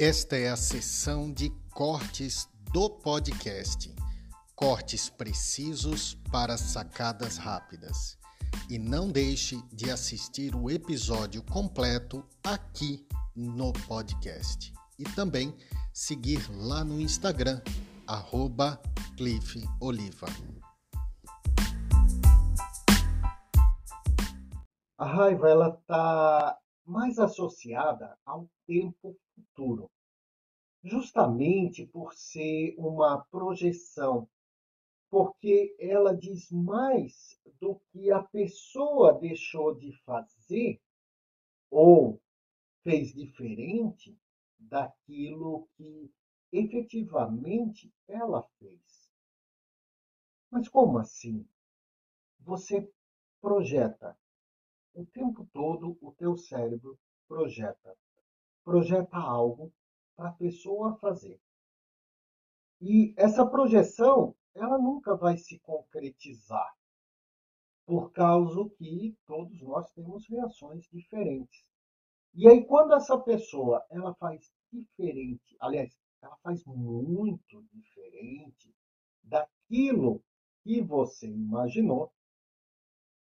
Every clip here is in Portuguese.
Esta é a sessão de cortes do podcast. Cortes precisos para sacadas rápidas. E não deixe de assistir o episódio completo aqui no podcast. E também seguir lá no Instagram, arroba Cliff Oliva. A raiva está mais associada ao tempo futuro, justamente por ser uma projeção, porque ela diz mais do que a pessoa deixou de fazer ou fez diferente daquilo que efetivamente ela fez. Mas como assim? Você projeta o tempo todo o teu cérebro projeta. Projeta algo a pessoa fazer. E essa projeção, ela nunca vai se concretizar, por causa que todos nós temos reações diferentes. E aí quando essa pessoa, ela faz diferente, aliás, ela faz muito diferente daquilo que você imaginou,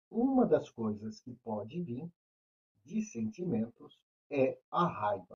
uma das coisas que pode vir de sentimentos é a raiva.